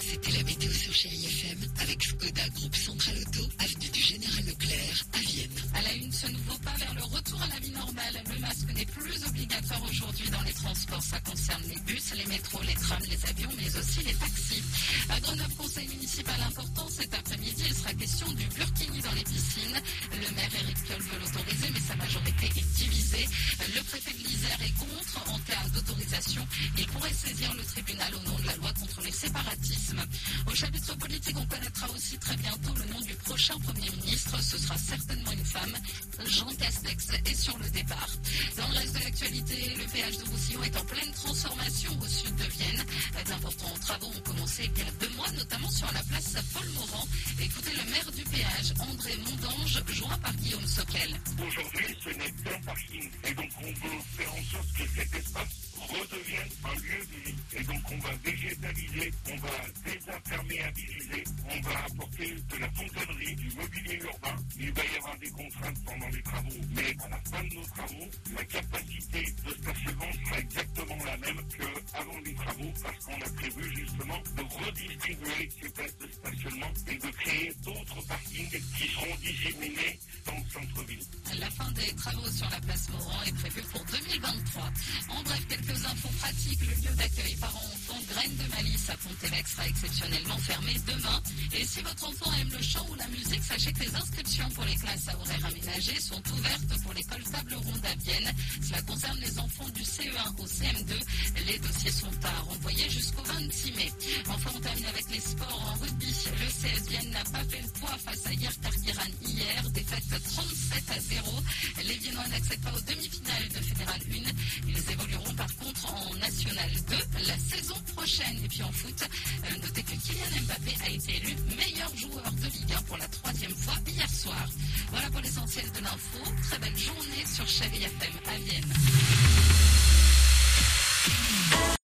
C'était la météo sur Chérie FM avec Skoda, groupe Central Auto, avenue du Général Leclerc transports. Ça concerne les bus, les métros, les trams, les avions, mais aussi les taxis. À Grenoble, conseil municipal important, cet après-midi, il sera question du burkini dans les piscines. Le maire Éric Piolle veut l'autoriser, mais sa majorité est divisée. Le préfet est contre. En cas d'autorisation, il pourrait saisir le tribunal au nom de la loi contre les séparatismes. Au chapitre politique, on connaîtra aussi très bientôt le nom du prochain Premier ministre. Ce sera certainement une femme. Jean Castex est sur le départ. Dans le reste de l'actualité, le péage de Roussillon est en pleine transformation au sud de Vienne. D'importants travaux ont commencé il y a deux mois, notamment sur la place Paul Morand. Écoutez le maire du péage, André Mondange, joint par Guillaume Soquel. Aujourd'hui, ce n'est plus un parking. Et donc, on veut faire en sorte que cet espace redevienne un lieu de vie. Et donc, on va végétaliser, on va désimperméabiliser, on va apporter de la fontanerie, du mobilier urbain. Il va y avoir des contraintes pendant les travaux. Mais à la fin de nos travaux, la capacité de stationnement sera exactement la même qu'avant les travaux parce qu'on a prévu justement de redistribuer ces places de stationnement et de créer d'autres parkings qui seront disséminés. Des travaux sur la place Morand est prévue pour 2023. En bref, quelques infos pratiques. Le lieu d'accueil parents-enfants Graines de Malice à Pont-Évêque sera exceptionnellement fermé demain. Et si votre enfant aime le chant ou la musique, sachez que les inscriptions pour les classes à horaires aménagés sont ouvertes pour l'école Table Ronde à Vienne. Cela concerne les enfants du CE1 au CM2. Les dossiers sont à renvoyer jusqu'au 26 mai. Les sports en rugby. Le CS Vienne n'a pas fait le poids face à Hier Tarkiran hier. Défaite 37 à 0. Les Viennois n'accèdent pas aux demi-finales de Fédéral 1. Ils évolueront par contre en National 2 la saison prochaine. Et puis en foot, euh, notez que Kylian Mbappé a été élu meilleur joueur de Ligue 1 pour la troisième fois hier soir. Voilà pour l'essentiel de l'info. Très belle journée sur Chérie FM à Vienne.